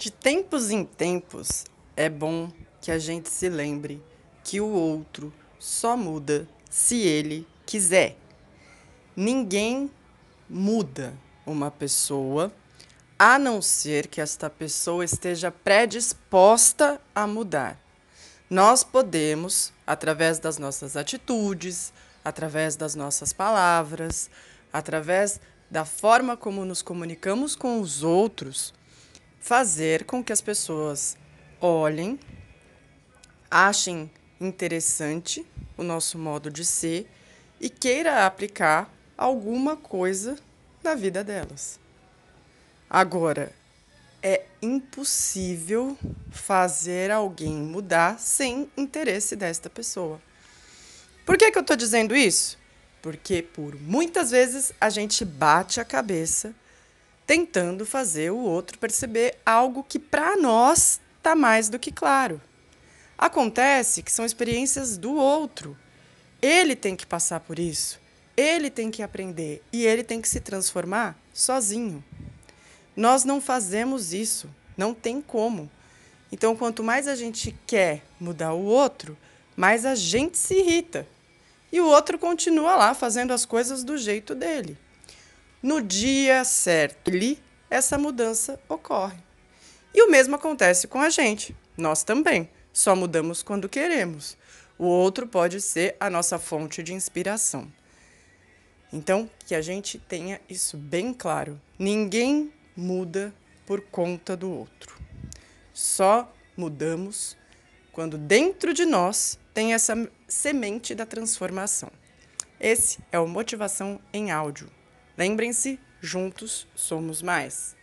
De tempos em tempos, é bom que a gente se lembre que o outro só muda se ele quiser. Ninguém muda uma pessoa a não ser que esta pessoa esteja predisposta a mudar. Nós podemos, através das nossas atitudes, através das nossas palavras, através da forma como nos comunicamos com os outros, fazer com que as pessoas olhem, achem interessante o nosso modo de ser e queira aplicar alguma coisa na vida delas. Agora, é impossível fazer alguém mudar sem interesse desta pessoa. Por que, que eu estou dizendo isso? Porque por muitas vezes a gente bate a cabeça tentando fazer o outro perceber algo que para nós está mais do que claro. Acontece que são experiências do outro. Ele tem que passar por isso, ele tem que aprender e ele tem que se transformar sozinho. Nós não fazemos isso, não tem como. Então, quanto mais a gente quer mudar o outro, mais a gente se irrita. E o outro continua lá fazendo as coisas do jeito dele. No dia certo, ele, essa mudança ocorre. E o mesmo acontece com a gente. Nós também. Só mudamos quando queremos. O outro pode ser a nossa fonte de inspiração. Então, que a gente tenha isso bem claro. Ninguém muda por conta do outro. Só mudamos quando dentro de nós tem essa semente da transformação. Esse é o Motivação em Áudio. Lembrem-se, juntos somos mais.